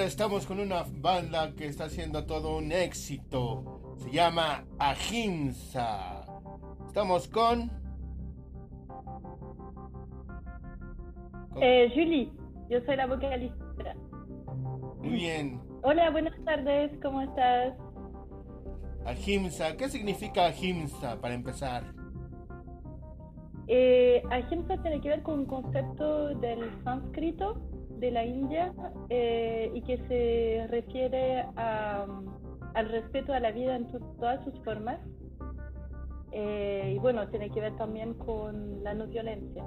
Ahora estamos con una banda que está haciendo todo un éxito. Se llama Ahimsa. Estamos con... Eh, Julie, yo soy la vocalista. Muy bien. Hola, buenas tardes, ¿cómo estás? Ahimsa, ¿qué significa Ahimsa para empezar? Eh, ahimsa tiene que ver con un concepto del sánscrito de la India eh, y que se refiere al respeto a la vida en todas sus formas. Eh, y bueno, tiene que ver también con la no violencia,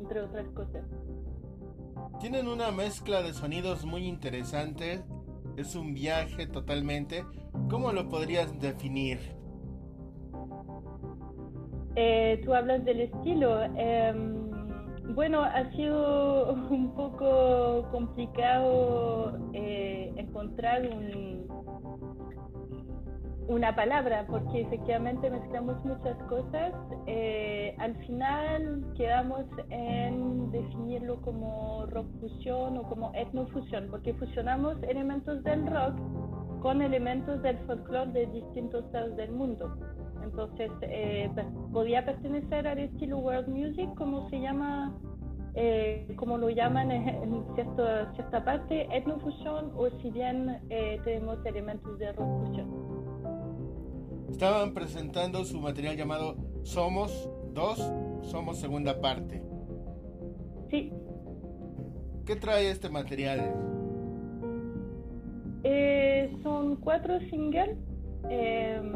entre otras cosas. Tienen una mezcla de sonidos muy interesantes. Es un viaje totalmente. ¿Cómo lo podrías definir? Eh, tú hablas del estilo. Em, bueno, ha sido un poco complicado eh, encontrar una palabra porque efectivamente mezclamos muchas cosas. Eh, al final quedamos en definirlo como rock fusión o como etnofusión porque fusionamos elementos del rock con elementos del folclore de distintos lados del mundo. Entonces, eh, podía pertenecer al estilo world music, como se llama, eh, como lo llaman en cierta parte, etnofusión, o si bien eh, tenemos elementos de rock fusión. Estaban presentando su material llamado Somos dos, Somos segunda parte. Sí. ¿Qué trae este material? son cuatro singles em,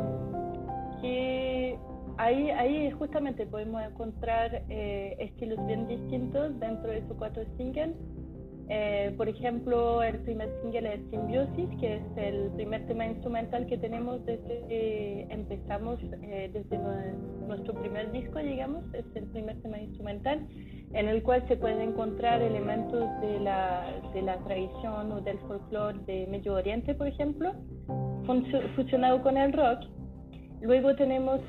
que ahí, ahí justamente podemos encontrar eh, estilos bien distintos dentro de esos cuatro singles. Eh, por ejemplo, el primer single es Symbiosis, que es el primer tema instrumental que tenemos desde que empezamos, eh, desde nuestro primer disco, digamos, es el primer tema instrumental, en el cual se pueden encontrar elementos de la, de la tradición o del folclore de Medio Oriente, por ejemplo, fusionado con el rock. Luego tenemos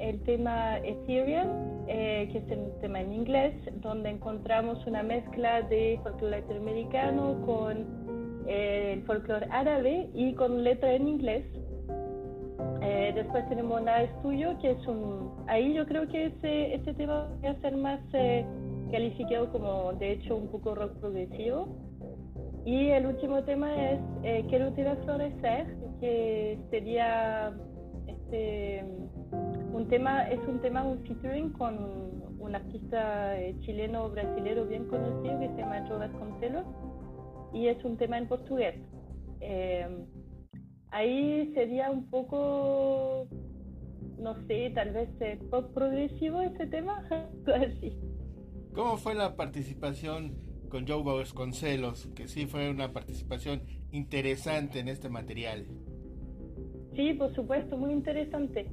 el tema Ethereum, eh, que es el tema en inglés, donde encontramos una mezcla de folclore latinoamericano con eh, el folclore árabe y con letra en inglés. Eh, después tenemos Nada es tuyo, que es un... Ahí yo creo que ese, ese tema va a ser más calificado como, de hecho, un poco rock progresivo. Y el último tema es Quiero tirar florecer, que sería este, un tema, es un tema, un featuring con un, artista eh, chileno brasilero bien conocido que se llama Joe Vasconcelos y es un tema en portugués. Eh, ahí sería un poco, no sé, tal vez eh, pop progresivo ese tema, así. ¿Cómo fue la participación con Joe Vasconcelos? Que sí fue una participación interesante en este material. Sí, por supuesto, muy interesante.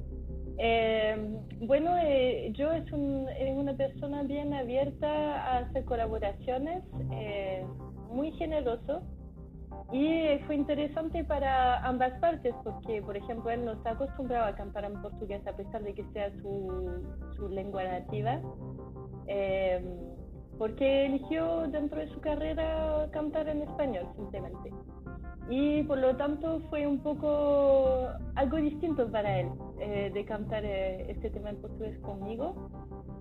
Eh, bueno, eh, yo es, una persona bien abierta a hacer colaboraciones, eh, muy generoso y fue interesante para ambas partes porque, por ejemplo, él no está acostumbrado a cantar en portugués a pesar de que sea su, su lengua nativa, porque eligió dentro de su carrera cantar en español simplemente y por lo tanto fue un poco algo distinto para él eh, de cantar eh, este tema en portugués conmigo.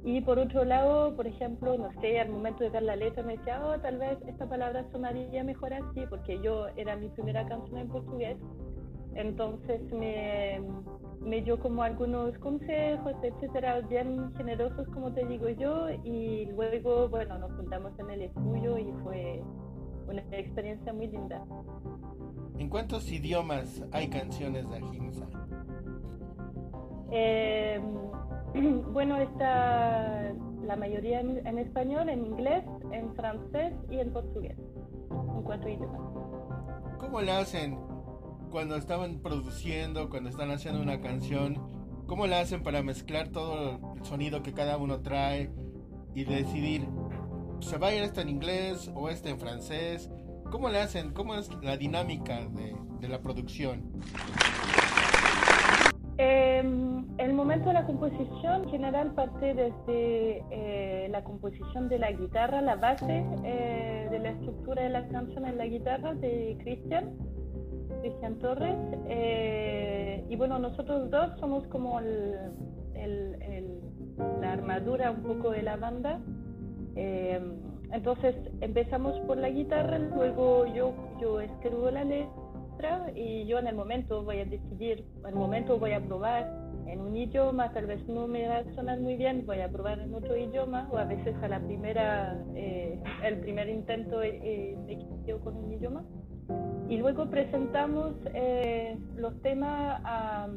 Y por otro lado, por ejemplo, no sé, al momento de ver la letra me decía, oh, tal vez esta palabra sonaría mejor así, porque yo era mi primera canción en portugués. Entonces me, me dio como algunos consejos, etcétera, bien generosos, como te digo yo. Y luego, bueno, nos juntamos en el estudio y fue una experiencia muy linda. ¿En cuántos idiomas hay canciones de Ahimsa? Eh, bueno, está la mayoría en, español, en inglés, en francés y en portugués. En cuatro idiomas. ¿Cómo la hacen cuando estaban produciendo, cuando están haciendo una canción? ¿Cómo la hacen para mezclar todo el sonido que cada uno trae y decidir, ¿se va a ir este en inglés o este en francés? ¿Cómo le hacen? ¿Cómo es la dinámica de, la producción? Em, el momento de la composición general parte desde eh, la composición de la guitarra, la base eh, de la estructura de la canción en la guitarra de Cristian, Cristian Torres. Eh, y bueno, nosotros dos somos como la armadura un poco de la banda. Entonces empezamos por la guitarra, luego yo, yo escribo la letra y yo en el momento voy a decidir, en el momento voy a probar en un idioma, tal vez no me va a sonar muy bien, voy a probar en otro idioma o a veces a la primera, eh, el primer intento eh, me quedo con un idioma. Y luego presentamos eh, los temas a,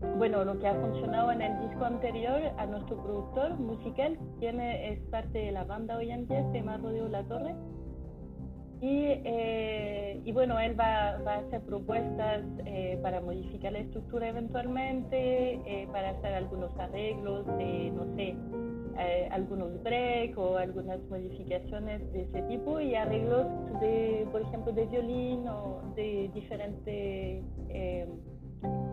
bueno, lo que ha funcionado en el disco anterior a nuestro productor musical, quien es parte de la banda hoy en día, se llama Rodrigo La Torre. Y, eh, y, bueno, él va, va a hacer propuestas eh, para modificar la estructura eventualmente, eh, para hacer algunos arreglos de, no sé, algunos breaks o algunas modificaciones de ese tipo y arreglos de, por ejemplo, de violín o de diferentes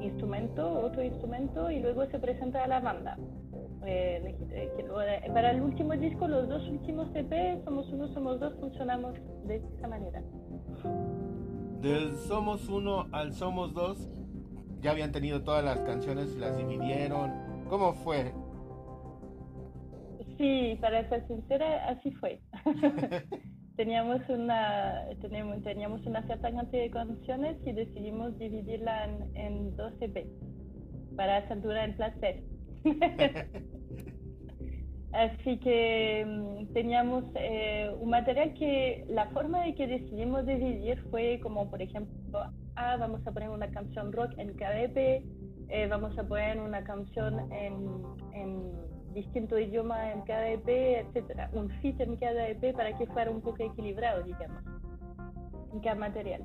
instrumentos, otro instrumento, y luego se presenta a la banda. Eh, eh, para el último disco, los dos últimos EP, Somos Uno, Somos Dos, funcionamos de esa manera. Del Somos Uno al Somos Dos, ya habían tenido todas las canciones, las dividieron. ¿Cómo fue? Sí, para ser sincera, así fue. teníamos una teníamos, teníamos una cierta cantidad de canciones y decidimos dividirla en, en dos EP para acentuar el placer. Así que mm, teníamos eh, un material que la forma de que decidimos dividir fue como, por ejemplo, ah, vamos a poner una canción rock en cada EP, eh, vamos a poner una canción en, en distinto idioma en cada EP, etcétera, un fit en cada EP para que fuera un poco equilibrado, digamos, en cada material.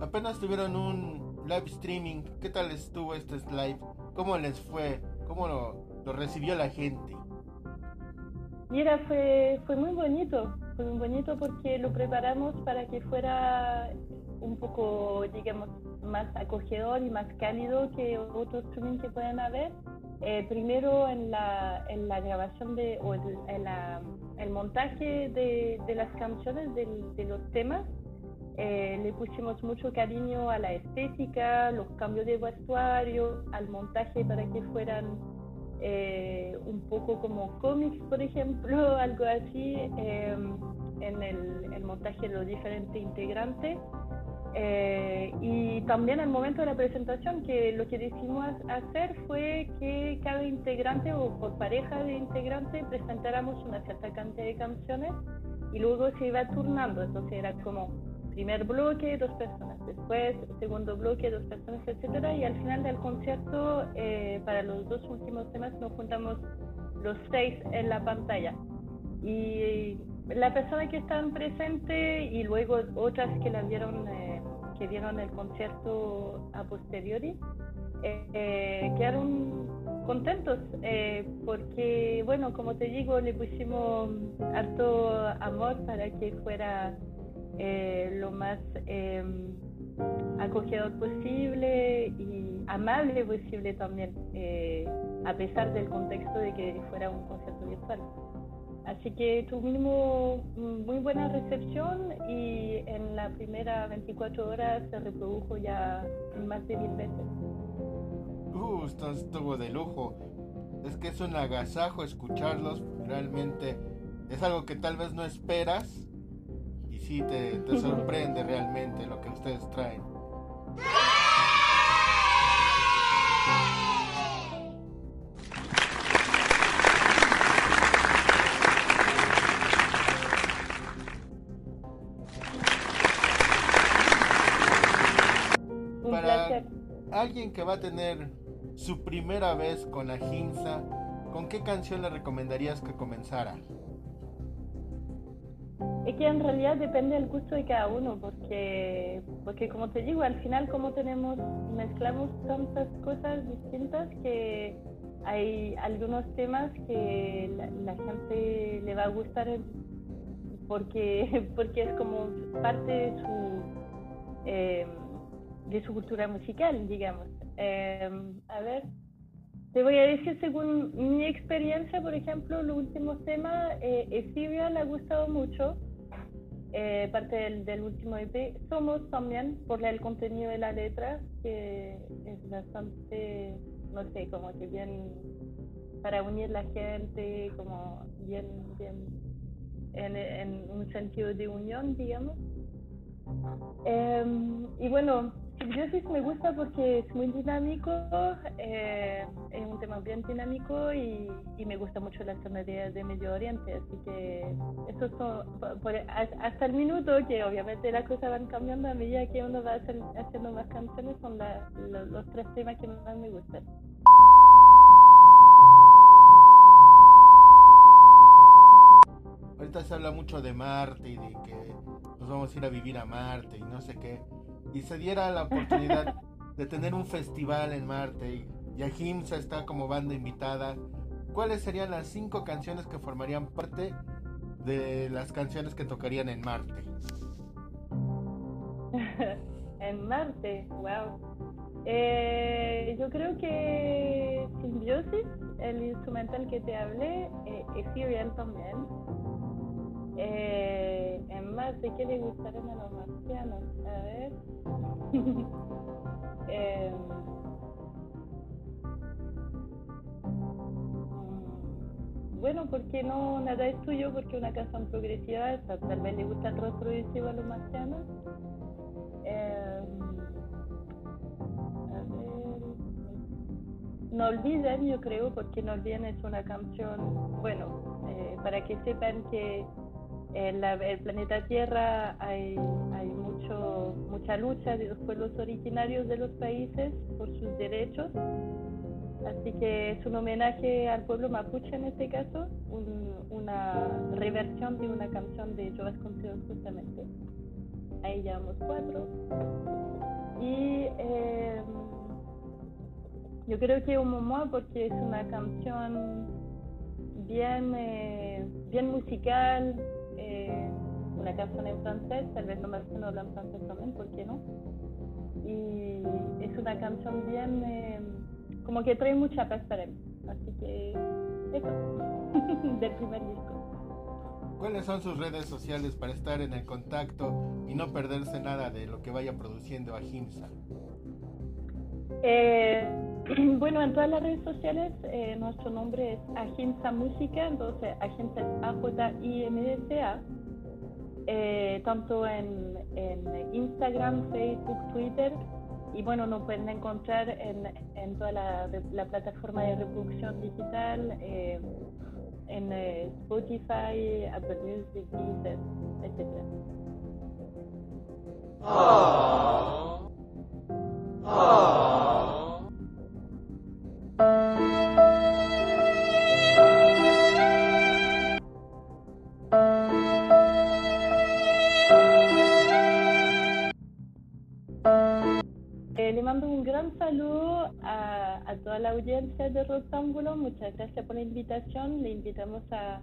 Apenas tuvieron un live streaming, ¿qué tal estuvo este live? ¿Cómo les fue? ¿Cómo lo, lo recibió la gente? Mira, fue, fue muy bonito, fue muy bonito porque lo preparamos para que fuera un poco, digamos, más acogedor y más cálido que otros streaming que pueden haber. Eh, primero en la, en la grabación de, o en, la, el montaje de, de las canciones, de, de los temas, eh, le pusimos mucho cariño a la estética, los cambios de vestuario, al montaje para que fueran eh, un poco como cómics, por ejemplo, algo así, em, en el, montaje de los diferentes integrantes. Eh, y también al momento de la presentación, que lo que decidimos hacer fue que cada integrante o por pareja de integrantes presentáramos una cierta cantidad de canciones y luego se iba turnando, entonces era como primer bloque, dos personas, después segundo bloque, dos personas, etcétera, y al final del concierto, eh, para los dos últimos temas, nos juntamos los seis en la pantalla. Y la persona que están presente y luego otras que la vieron, eh, que vieron el concierto a posteriori, eh, quedaron contentos porque, bueno, como te digo, le pusimos harto amor para que fuera eh, lo más em, acogedor posible y amable posible también, eh, a pesar del contexto de que fuera un concierto virtual. Así que tuvimos muy buena recepción y en la primera 24 horas se reprodujo ya más de mil veces. Uh, esto estuvo de lujo. Es que es un agasajo escucharlos, realmente es algo que tal vez no esperas, sí te, sorprende realmente lo que ustedes traen. Alguien que va a tener su primera vez con la Ginza, ¿con qué canción le recomendarías que comenzara? Es que en realidad depende del gusto de cada uno, porque, porque como te digo, al final como tenemos, mezclamos tantas cosas distintas que hay algunos temas que la, gente le va a gustar porque, porque es como parte de su, eh, de su cultura musical, digamos. Eh, a ver, te voy a decir, según mi experiencia, por ejemplo, los últimos temas, eh, le ha gustado mucho. Eh, parte del, último EP. Somos también, por el contenido de la letra, que es bastante, no sé, como que bien para unir la gente, como bien, bien en, en un sentido de unión, digamos. Em, y bueno, Simbiosis me gusta porque es muy dinámico, eh, es un tema bien dinámico y, me gusta mucho la sonoridad de Medio Oriente, así que eso son, hasta el minuto que obviamente las cosas van cambiando a medida que uno va haciendo más canciones, son los tres temas que más me gustan. Ahorita se habla mucho de Marte y de que nos vamos a ir a vivir a Marte y no sé qué y se diera la oportunidad de tener un festival en Marte y Ahimsa está como banda invitada, ¿cuáles serían las cinco canciones que formarían parte de las canciones que tocarían en Marte? en Marte, wow. Eh, yo creo que Symbiosis, el instrumental que te hablé, eh, Ethereal también. Eh, en Marte, ¿qué le gustaría a los marcianos? A ver. Em, bueno, porque no nada es tuyo? Porque una canción progresiva, tal vez le gusta rock progresivo a los marcianos. Em, a ver. No olviden, yo creo, porque no olviden es una canción, bueno, eh, para que sepan que en el planeta Tierra hay, hay mucho, mucha lucha de los pueblos originarios de los países por sus derechos. Así que es un homenaje al pueblo mapuche en este caso, una reversión de una canción de Joe Vasconcelos justamente. Ahí llevamos cuatro. Y eh, yo creo que un momento porque es una canción bien, eh, bien musical, eh, una canción en francés, tal vez no me no hablan francés también, ¿por qué no? Y es una canción bien, eh, como que trae mucha paz para mí. Así que eso, del primer disco. ¿Cuáles son sus redes sociales para estar en el contacto y no perderse nada de lo que vaya produciendo Ahimsa? Eh, bueno, en todas las redes sociales eh, nuestro nombre es Ahimsa Música, entonces es A-J-I-M-S-A, eh, tanto en, Instagram, Facebook, Twitter, y bueno, nos pueden encontrar en, en toda la, la, plataforma de reproducción digital, eh, en Spotify, Apple Music, Deezer, etc. Oh. Oh. Eh, le mando un gran saludo a, a, toda la audiencia de Rosámbulo. Muchas gracias por la invitación. Le invitamos a,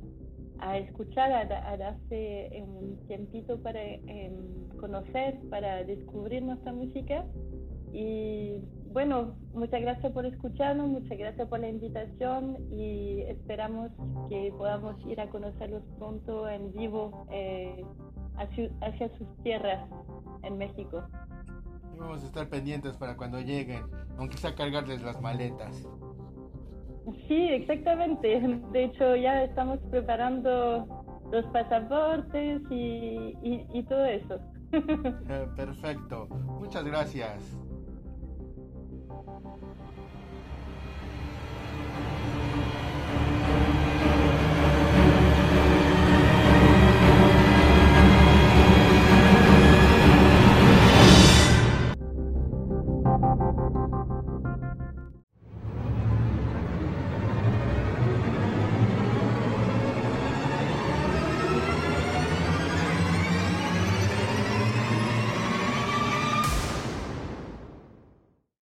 a escuchar, a, a, darse un tiempito para em, conocer, para descubrir nuestra música. Y bueno, muchas gracias por escucharnos, muchas gracias por la invitación y esperamos que podamos ir a conocerlos pronto en vivo eh, hacia, sus tierras en México. vamos a estar pendientes para cuando lleguen, aunque sea cargarles las maletas. Sí, exactamente. De hecho, ya estamos preparando los pasaportes y, y todo eso. Eh, perfecto. Muchas gracias.